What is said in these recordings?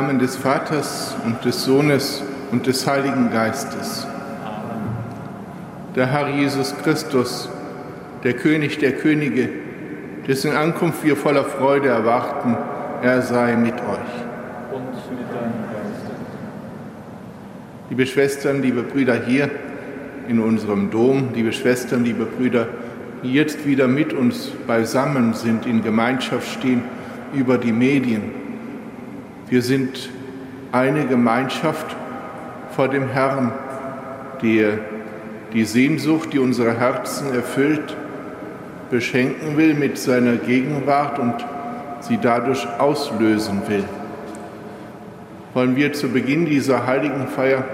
Namen des Vaters und des Sohnes und des Heiligen Geistes. Der Herr Jesus Christus, der König der Könige, dessen Ankunft wir voller Freude erwarten, er sei mit euch. Und mit deinem Geiste. Liebe Schwestern, liebe Brüder hier in unserem Dom, liebe Schwestern, liebe Brüder, die jetzt wieder mit uns beisammen sind, in Gemeinschaft stehen über die Medien. Wir sind eine Gemeinschaft vor dem Herrn, der die Sehnsucht, die unsere Herzen erfüllt, beschenken will mit seiner Gegenwart und sie dadurch auslösen will. Wollen wir zu Beginn dieser heiligen Feier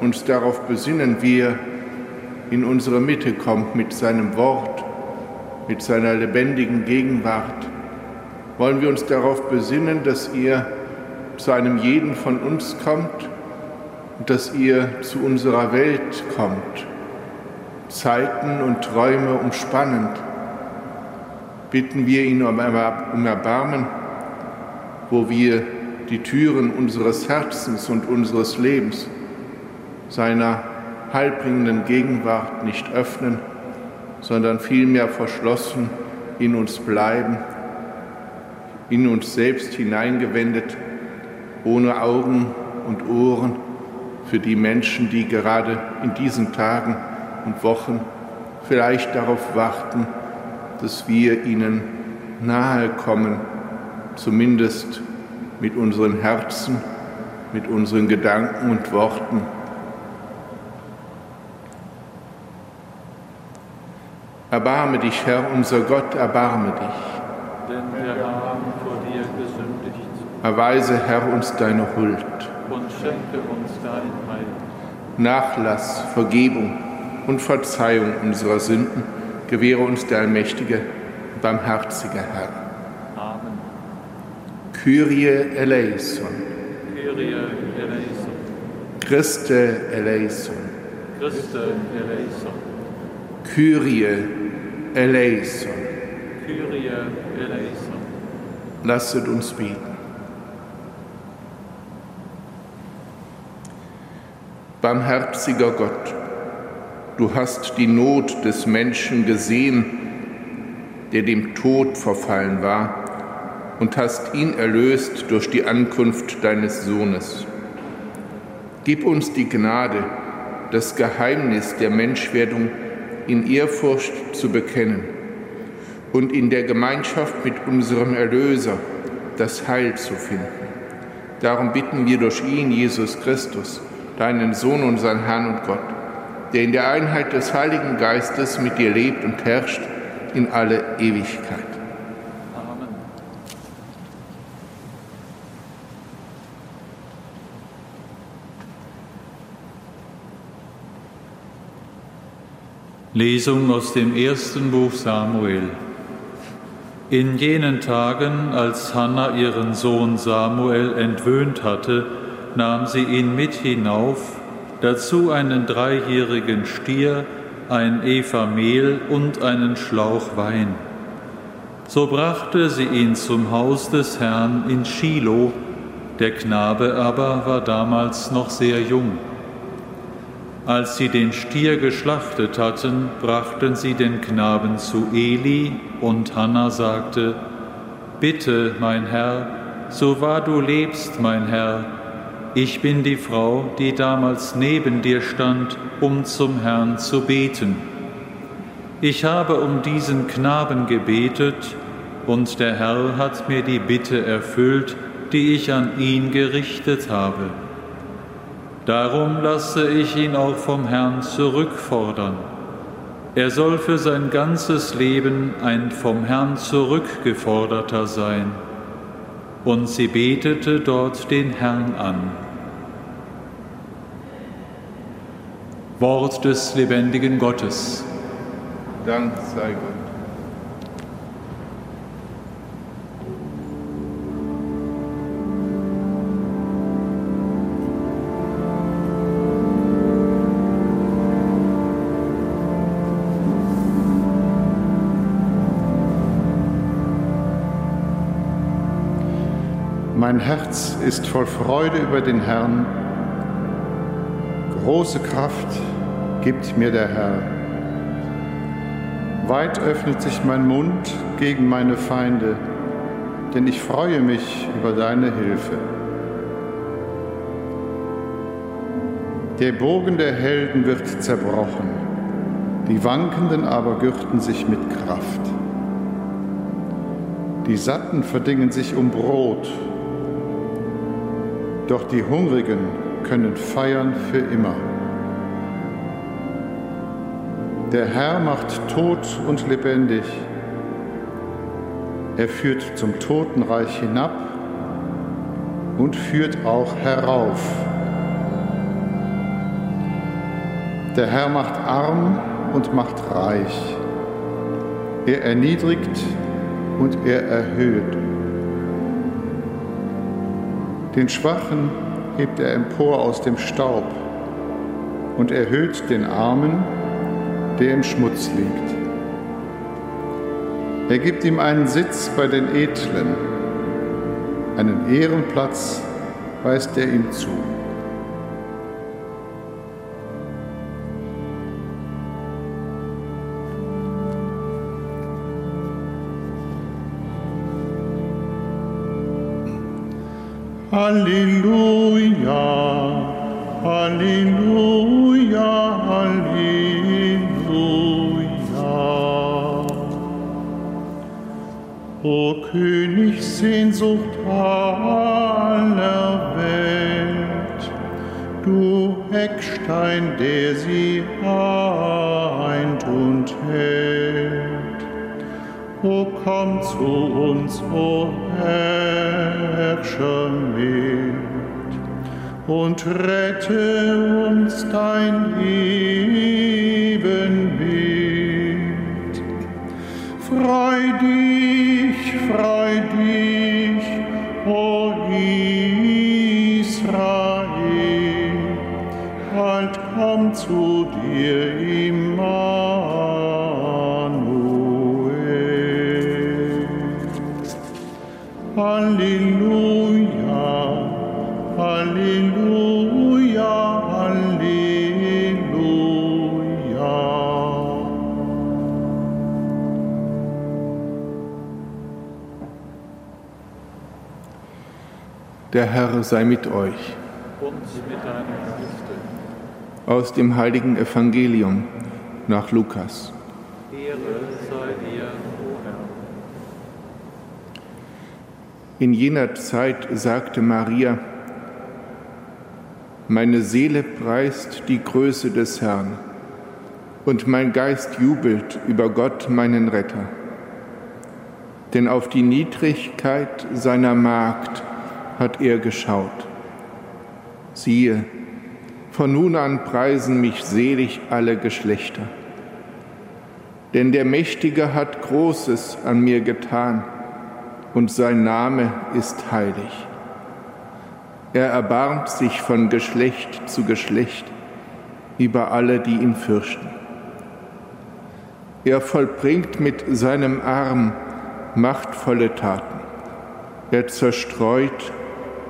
uns darauf besinnen, wie er in unsere Mitte kommt mit seinem Wort, mit seiner lebendigen Gegenwart. Wollen wir uns darauf besinnen, dass ihr zu einem jeden von uns kommt und dass ihr zu unserer Welt kommt, Zeiten und Träume umspannend. Bitten wir ihn um Erbarmen, wo wir die Türen unseres Herzens und unseres Lebens seiner heilbringenden Gegenwart nicht öffnen, sondern vielmehr verschlossen in uns bleiben, in uns selbst hineingewendet ohne Augen und Ohren für die Menschen, die gerade in diesen Tagen und Wochen vielleicht darauf warten, dass wir ihnen nahe kommen, zumindest mit unseren Herzen, mit unseren Gedanken und Worten. Erbarme dich, Herr, unser Gott, erbarme dich. Denn wir haben vor dir gesündigt Erweise, Herr, uns deine Huld. Und schenke uns dein Heil. Nachlass, Vergebung und Verzeihung unserer Sünden gewähre uns der allmächtige, barmherzige Herr. Amen. Kyrie eleison. Kyrie eleison. Christe eleison. Christe eleison. Kyrie eleison. Kyrie eleison. Lasset uns beten. Barmherziger Gott, du hast die Not des Menschen gesehen, der dem Tod verfallen war, und hast ihn erlöst durch die Ankunft deines Sohnes. Gib uns die Gnade, das Geheimnis der Menschwerdung in Ehrfurcht zu bekennen und in der Gemeinschaft mit unserem Erlöser das Heil zu finden. Darum bitten wir durch ihn, Jesus Christus, deinen Sohn, unseren Herrn und Gott, der in der Einheit des Heiligen Geistes mit dir lebt und herrscht in alle Ewigkeit. Amen. Lesung aus dem ersten Buch Samuel. In jenen Tagen, als Hannah ihren Sohn Samuel entwöhnt hatte, nahm sie ihn mit hinauf, dazu einen dreijährigen Stier, ein Eva Mehl und einen Schlauch Wein. So brachte sie ihn zum Haus des Herrn in Shiloh, der Knabe aber war damals noch sehr jung. Als sie den Stier geschlachtet hatten, brachten sie den Knaben zu Eli, und Hannah sagte, Bitte, mein Herr, so wahr du lebst, mein Herr, ich bin die Frau, die damals neben dir stand, um zum Herrn zu beten. Ich habe um diesen Knaben gebetet, und der Herr hat mir die Bitte erfüllt, die ich an ihn gerichtet habe. Darum lasse ich ihn auch vom Herrn zurückfordern. Er soll für sein ganzes Leben ein vom Herrn zurückgeforderter sein. Und sie betete dort den Herrn an. Wort des lebendigen Gottes. Dank sei Gott. Mein Herz ist voll Freude über den Herrn Große Kraft gibt mir der Herr. Weit öffnet sich mein Mund gegen meine Feinde, denn ich freue mich über deine Hilfe. Der Bogen der Helden wird zerbrochen, die Wankenden aber gürten sich mit Kraft. Die Satten verdingen sich um Brot, doch die Hungrigen können feiern für immer. Der Herr macht tot und lebendig. Er führt zum Totenreich hinab und führt auch herauf. Der Herr macht arm und macht reich. Er erniedrigt und er erhöht. Den Schwachen hebt er empor aus dem Staub und erhöht den Armen, der im Schmutz liegt. Er gibt ihm einen Sitz bei den Edlen, einen Ehrenplatz weist er ihm zu. Halleluja, Halleluja, Halleluja. O König, Sehnsucht aller Welt, du Eckstein, der sie eint und hält. O komm zu uns, o Herrscher und rette uns dein Ebenbild. Freu dich, freu dich, o Israel, bald komm zu Der Herr sei mit euch. Aus dem heiligen Evangelium nach Lukas. Ehre sei dir, o Herr. In jener Zeit sagte Maria, meine Seele preist die Größe des Herrn und mein Geist jubelt über Gott, meinen Retter. Denn auf die Niedrigkeit seiner Magd hat er geschaut. Siehe, von nun an preisen mich selig alle Geschlechter. Denn der Mächtige hat Großes an mir getan und sein Name ist heilig. Er erbarmt sich von Geschlecht zu Geschlecht über alle, die ihn fürchten. Er vollbringt mit seinem Arm machtvolle Taten. Er zerstreut,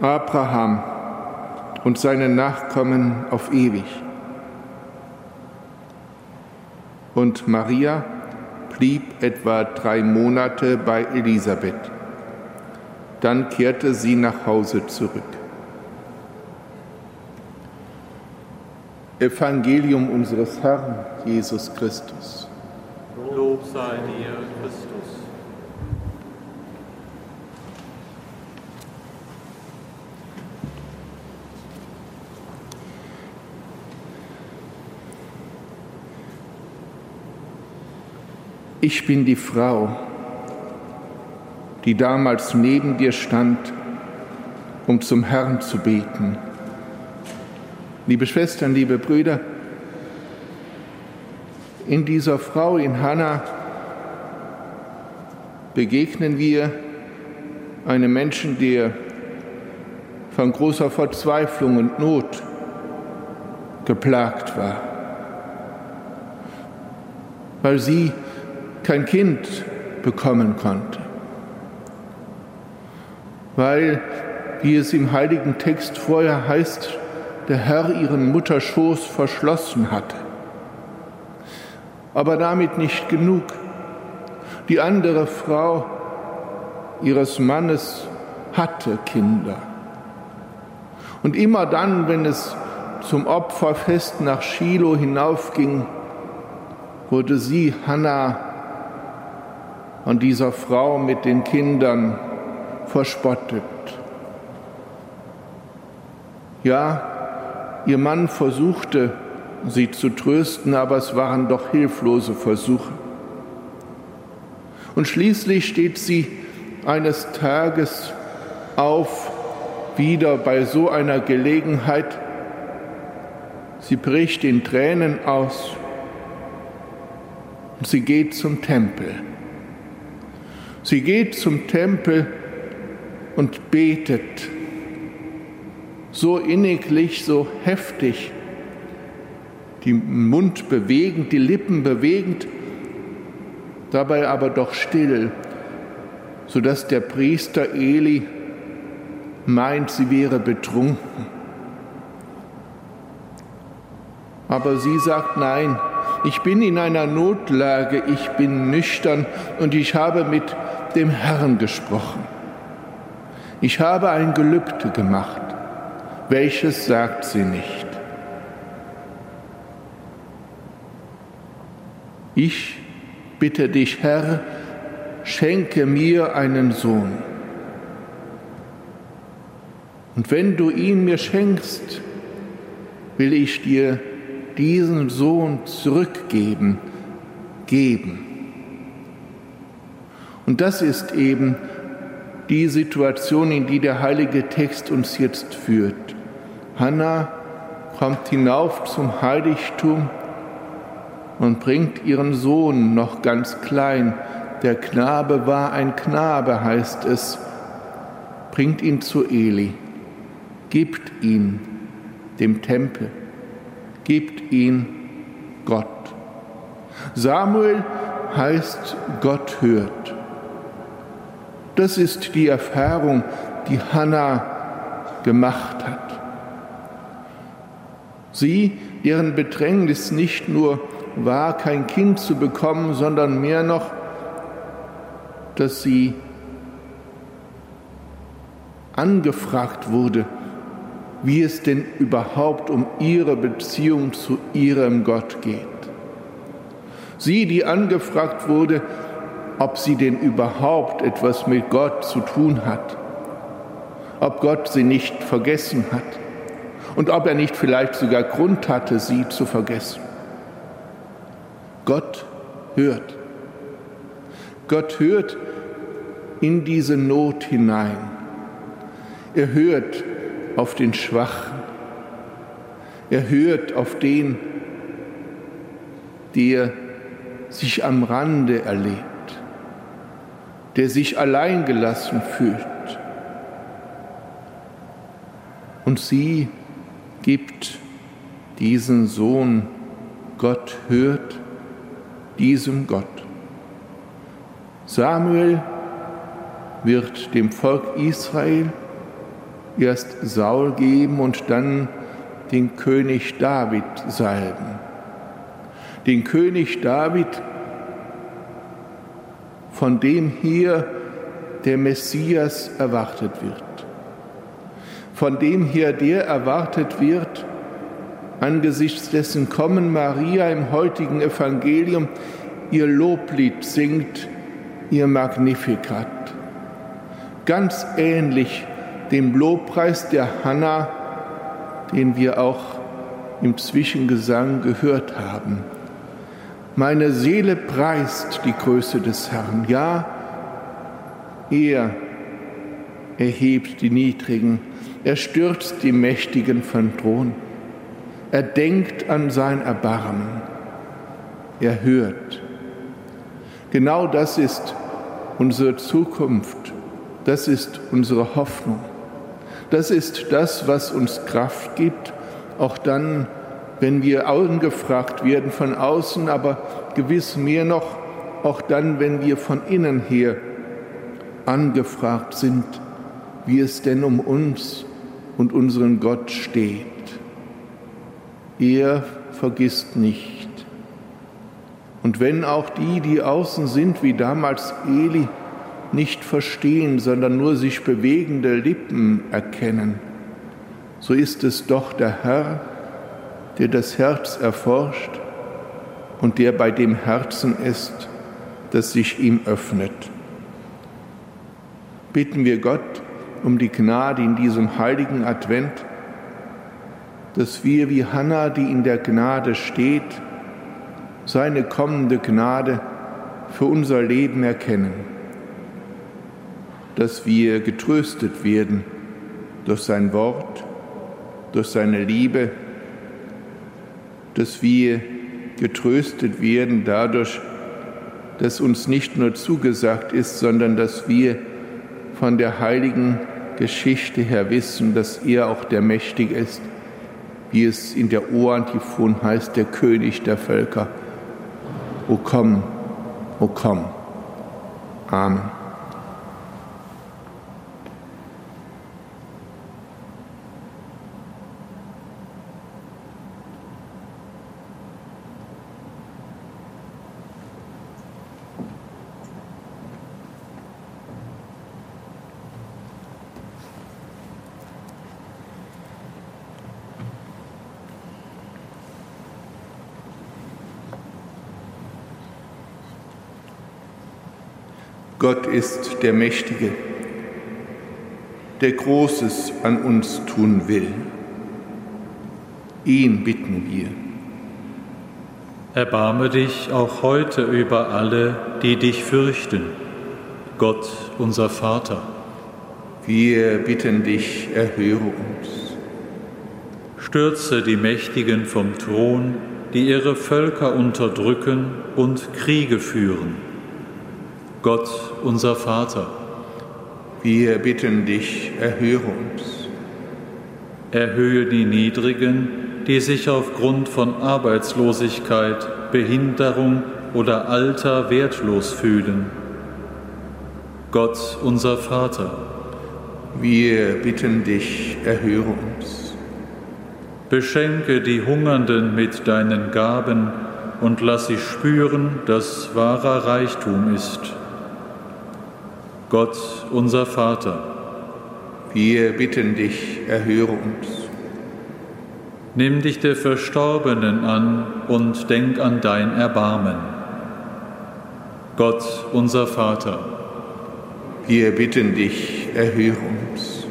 Abraham und seinen Nachkommen auf ewig. Und Maria blieb etwa drei Monate bei Elisabeth. Dann kehrte sie nach Hause zurück. Evangelium unseres Herrn Jesus Christus. Lob sei dir, Christus. Ich bin die Frau, die damals neben dir stand, um zum Herrn zu beten. Liebe Schwestern, liebe Brüder, in dieser Frau, in Hannah, begegnen wir einem Menschen, der von großer Verzweiflung und Not geplagt war, weil sie kein Kind bekommen konnte, weil, wie es im heiligen Text vorher heißt, der Herr ihren Mutterschoß verschlossen hatte. Aber damit nicht genug. Die andere Frau ihres Mannes hatte Kinder. Und immer dann, wenn es zum Opferfest nach Shiloh hinaufging, wurde sie, Hannah, an dieser Frau mit den Kindern verspottet. Ja, ihr Mann versuchte, sie zu trösten, aber es waren doch hilflose Versuche. Und schließlich steht sie eines Tages auf, wieder bei so einer Gelegenheit. Sie bricht in Tränen aus und sie geht zum Tempel. Sie geht zum Tempel und betet so inniglich, so heftig, den Mund bewegend, die Lippen bewegend, dabei aber doch still, sodass der Priester Eli meint, sie wäre betrunken. Aber sie sagt, nein, ich bin in einer Notlage, ich bin nüchtern und ich habe mit dem Herrn gesprochen. Ich habe ein Gelübde gemacht. Welches sagt sie nicht? Ich bitte dich, Herr, schenke mir einen Sohn. Und wenn du ihn mir schenkst, will ich dir diesen Sohn zurückgeben, geben. Und das ist eben die Situation, in die der heilige Text uns jetzt führt. Hannah kommt hinauf zum Heiligtum und bringt ihren Sohn noch ganz klein. Der Knabe war ein Knabe, heißt es, bringt ihn zu Eli gibt ihn dem Tempel, gibt ihn Gott. Samuel heißt Gott hört. Das ist die Erfahrung, die Hannah gemacht hat. Sie, deren Bedrängnis nicht nur war, kein Kind zu bekommen, sondern mehr noch, dass sie angefragt wurde, wie es denn überhaupt um ihre Beziehung zu ihrem Gott geht. Sie, die angefragt wurde, ob sie denn überhaupt etwas mit Gott zu tun hat, ob Gott sie nicht vergessen hat und ob er nicht vielleicht sogar Grund hatte, sie zu vergessen. Gott hört. Gott hört in diese Not hinein. Er hört auf den Schwachen. Er hört auf den, der sich am Rande erlebt, der sich alleingelassen fühlt. Und sie gibt diesen Sohn, Gott hört diesem Gott. Samuel wird dem Volk Israel erst Saul geben und dann den König David salben. Den König David, von dem hier der Messias erwartet wird. Von dem hier der erwartet wird, angesichts dessen Kommen Maria im heutigen Evangelium ihr Loblied singt, ihr Magnificat. Ganz ähnlich dem Lobpreis der Hanna, den wir auch im Zwischengesang gehört haben. Meine Seele preist die Größe des Herrn. Ja, er erhebt die Niedrigen, er stürzt die Mächtigen von Thron. Er denkt an sein Erbarmen. Er hört. Genau das ist unsere Zukunft. Das ist unsere Hoffnung. Das ist das, was uns Kraft gibt, auch dann, wenn wir angefragt werden von außen, aber gewiss mehr noch, auch dann, wenn wir von innen her angefragt sind, wie es denn um uns und unseren Gott steht. Er vergisst nicht. Und wenn auch die, die außen sind, wie damals Eli, nicht verstehen, sondern nur sich bewegende Lippen erkennen, so ist es doch der Herr, der das Herz erforscht und der bei dem Herzen ist, das sich ihm öffnet. Bitten wir Gott um die Gnade in diesem heiligen Advent, dass wir wie Hannah, die in der Gnade steht, seine kommende Gnade für unser Leben erkennen, dass wir getröstet werden durch sein Wort, durch seine Liebe, dass wir getröstet werden dadurch, dass uns nicht nur zugesagt ist, sondern dass wir von der heiligen Geschichte her wissen, dass er auch der Mächtige ist, wie es in der Orantiphon heißt, der König der Völker. O komm, o komm. Amen. Gott ist der Mächtige, der Großes an uns tun will. Ihn bitten wir. Erbarme dich auch heute über alle, die dich fürchten, Gott unser Vater. Wir bitten dich, erhöre uns. Stürze die Mächtigen vom Thron, die ihre Völker unterdrücken und Kriege führen Gott, unser Vater. Wir bitten dich, erhöre uns. Erhöhe die Niedrigen, die sich aufgrund von Arbeitslosigkeit, Behinderung oder Alter wertlos fühlen. Gott, unser Vater. Wir bitten dich, erhöre uns. Beschenke die Hungernden mit deinen Gaben und lass sie spüren, dass wahrer Reichtum ist. Gott, unser Vater. Wir bitten dich, erhöre uns. Nimm dich der Verstorbenen an und denk an dein Erbarmen. Gott, unser Vater. Wir bitten dich, erhöre uns.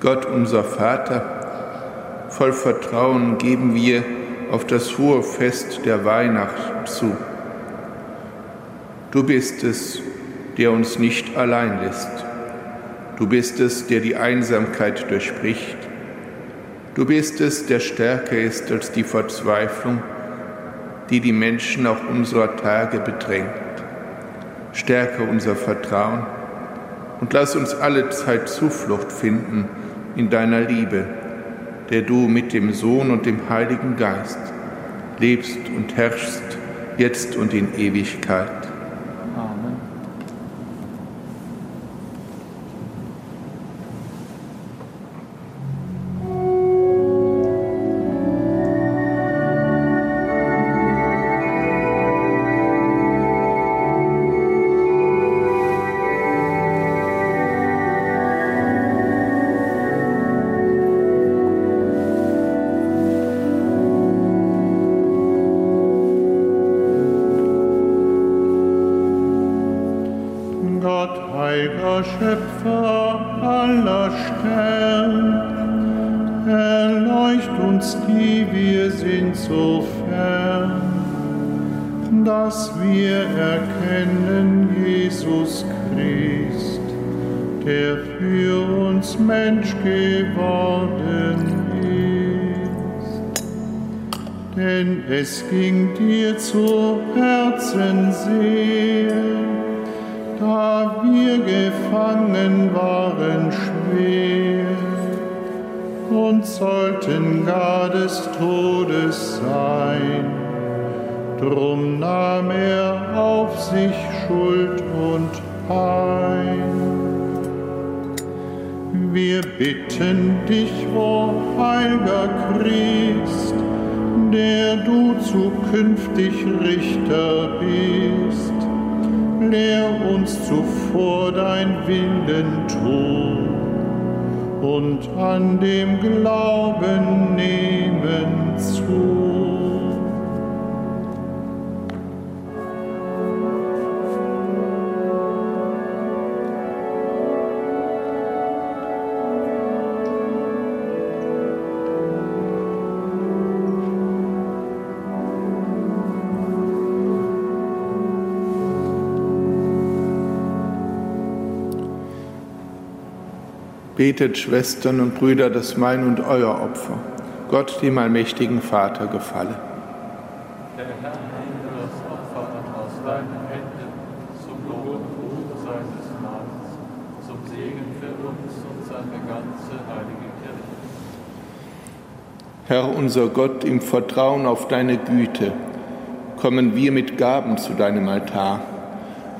Gott, unser Vater, voll Vertrauen geben wir auf das hohe Fest der Weihnacht zu Du bist es, der uns nicht allein lässt. Du bist es, der die Einsamkeit durchbricht. Du bist es, der stärker ist als die Verzweiflung, die die Menschen auch unserer Tage bedrängt. Stärke unser Vertrauen und lass uns alle Zeit Zuflucht finden in deiner Liebe, der du mit dem Sohn und dem Heiligen Geist lebst und herrschst, jetzt und in Ewigkeit. Schöpfer aller Stern, erleucht uns, die wir sind, so fern, dass wir erkennen Jesus Christ, der für uns Mensch geworden ist. Denn es ging dir zu Herzen sehr, gefangen waren schwer und sollten gar des Todes sein. Drum nahm er auf sich Schuld und Pein. Wir bitten dich, o heiliger Christ, der du zukünftig Richter bist, lehr uns zuvor dein Willen tun und an dem Glauben nehmen zu. Betet, Schwestern und Brüder, dass mein und euer Opfer Gott, dem allmächtigen Vater, gefalle. Der Herr nehme das Opfer aus deinen Händen zum Lob und Ruhm seines Namens, zum Segen für uns und seine ganze heilige Kirche. Herr unser Gott, im Vertrauen auf deine Güte kommen wir mit Gaben zu deinem Altar.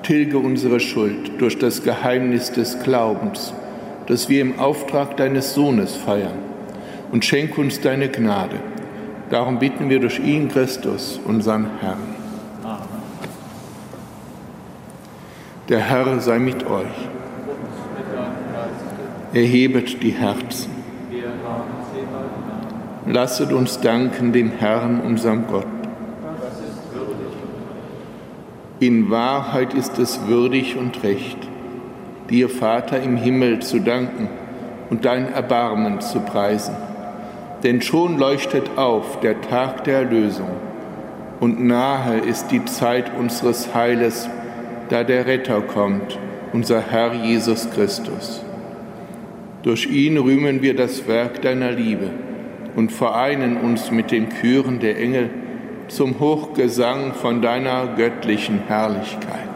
Tilge unsere Schuld durch das Geheimnis des Glaubens dass wir im Auftrag deines Sohnes feiern und schenk uns deine Gnade. Darum bitten wir durch ihn, Christus, unseren Herrn. Der Herr sei mit euch. Erhebet die Herzen. Lasset uns danken dem Herrn, unserem Gott. In Wahrheit ist es würdig und recht dir, Vater im Himmel, zu danken und dein Erbarmen zu preisen. Denn schon leuchtet auf der Tag der Erlösung und nahe ist die Zeit unseres Heiles, da der Retter kommt, unser Herr Jesus Christus. Durch ihn rühmen wir das Werk deiner Liebe und vereinen uns mit den Chören der Engel zum Hochgesang von deiner göttlichen Herrlichkeit.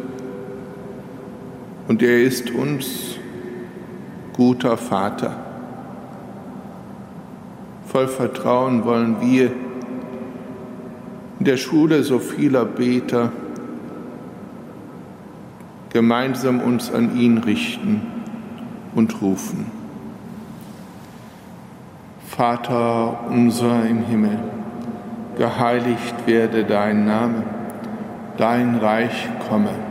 und er ist uns guter Vater. Voll Vertrauen wollen wir in der Schule so vieler Beter gemeinsam uns an ihn richten und rufen. Vater unser im Himmel, geheiligt werde dein Name, dein Reich komme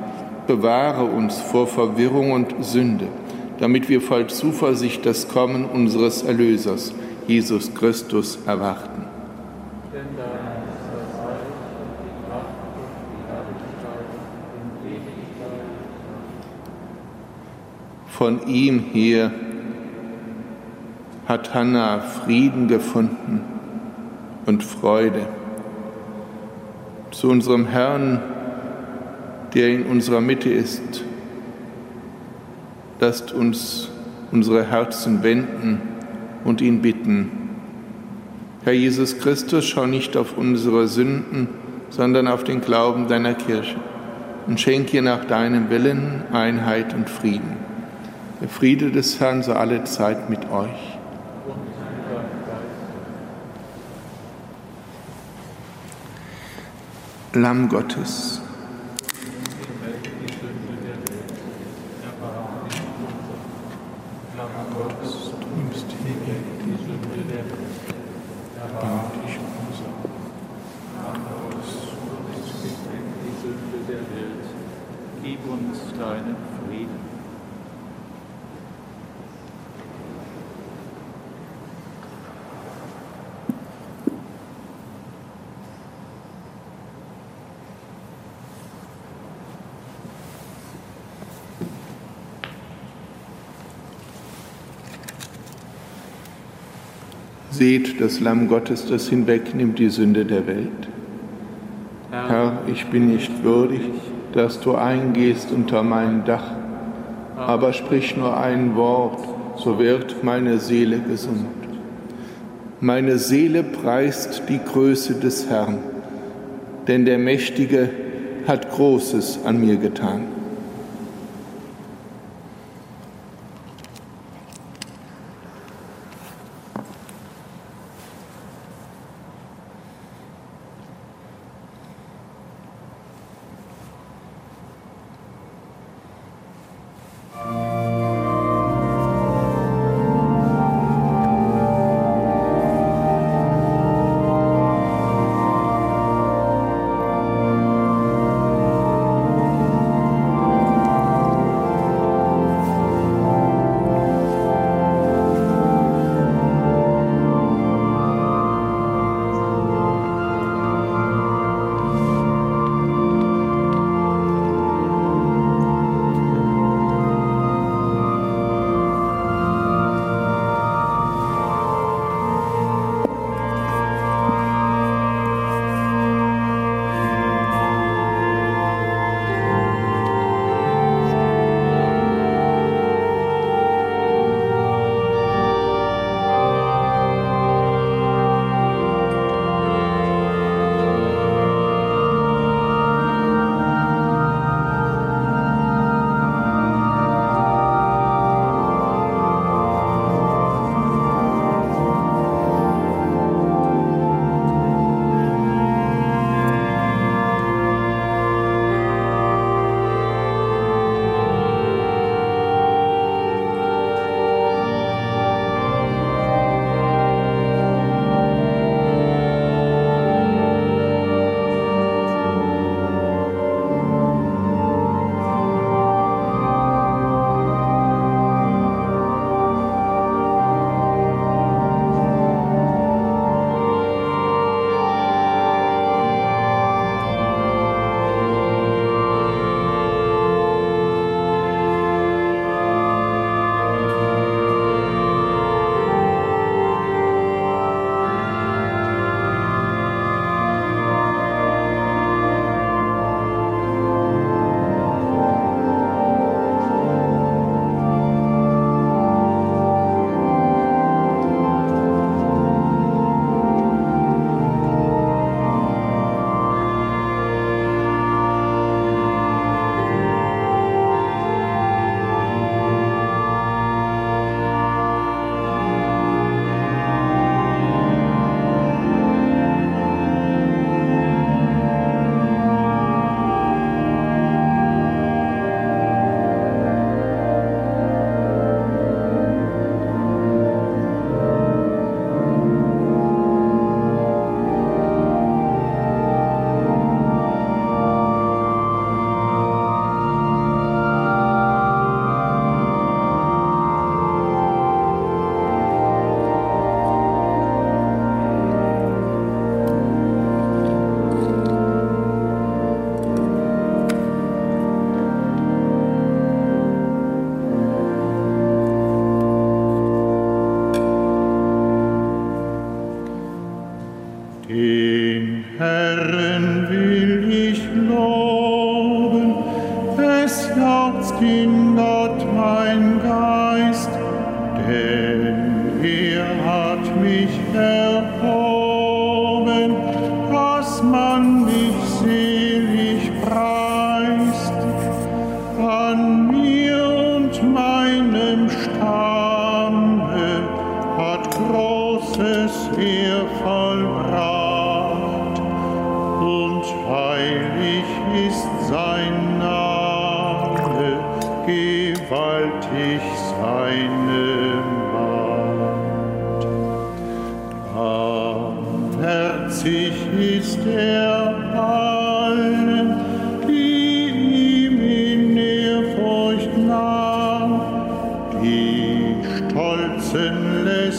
bewahre uns vor Verwirrung und Sünde, damit wir voll Zuversicht das Kommen unseres Erlösers, Jesus Christus, erwarten. Von ihm her hat Hannah Frieden gefunden und Freude. Zu unserem Herrn, der in unserer Mitte ist, lasst uns unsere Herzen wenden und ihn bitten. Herr Jesus Christus, schau nicht auf unsere Sünden, sondern auf den Glauben deiner Kirche und schenke ihr nach deinem Willen Einheit und Frieden. Der Friede des Herrn sei alle Zeit mit euch. Lamm Gottes. Gib uns deinen Frieden. Seht das Lamm Gottes, das hinwegnimmt die Sünde der Welt. Herr, ich bin nicht würdig, dass du eingehst unter mein Dach, aber sprich nur ein Wort, so wird meine Seele gesund. Meine Seele preist die Größe des Herrn, denn der Mächtige hat Großes an mir getan.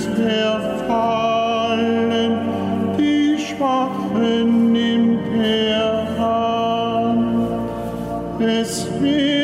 Es nimmt er an, es will.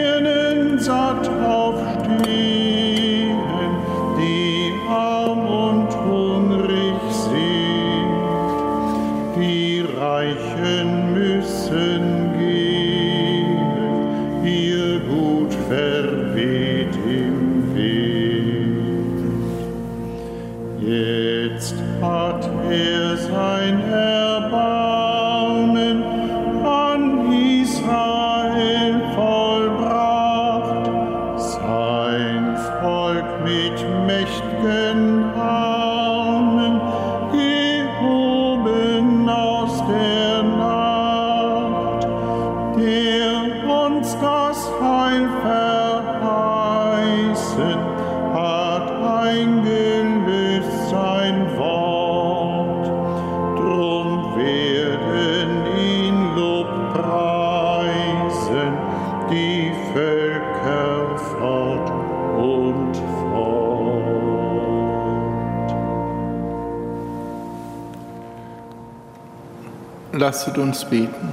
Lasset uns beten.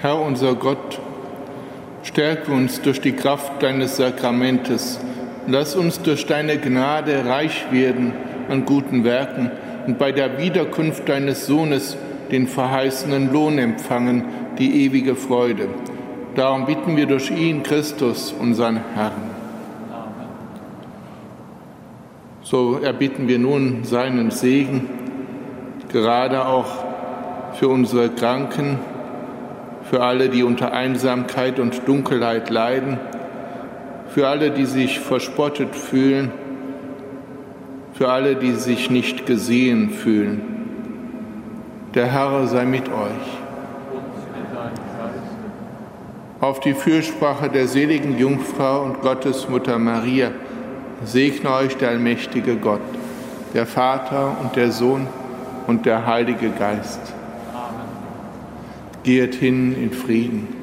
Herr unser Gott, stärke uns durch die Kraft deines Sakramentes. Lass uns durch deine Gnade reich werden an guten Werken und bei der Wiederkunft deines Sohnes den verheißenen Lohn empfangen, die ewige Freude. Darum bitten wir durch ihn, Christus, unseren Herrn. So erbitten wir nun seinen Segen gerade auch für unsere Kranken, für alle, die unter Einsamkeit und Dunkelheit leiden, für alle, die sich verspottet fühlen, für alle, die sich nicht gesehen fühlen. Der Herr sei mit euch. Auf die Fürsprache der seligen Jungfrau und Gottesmutter Maria segne euch der allmächtige Gott, der Vater und der Sohn und der Heilige Geist. Amen. Geht hin in Frieden.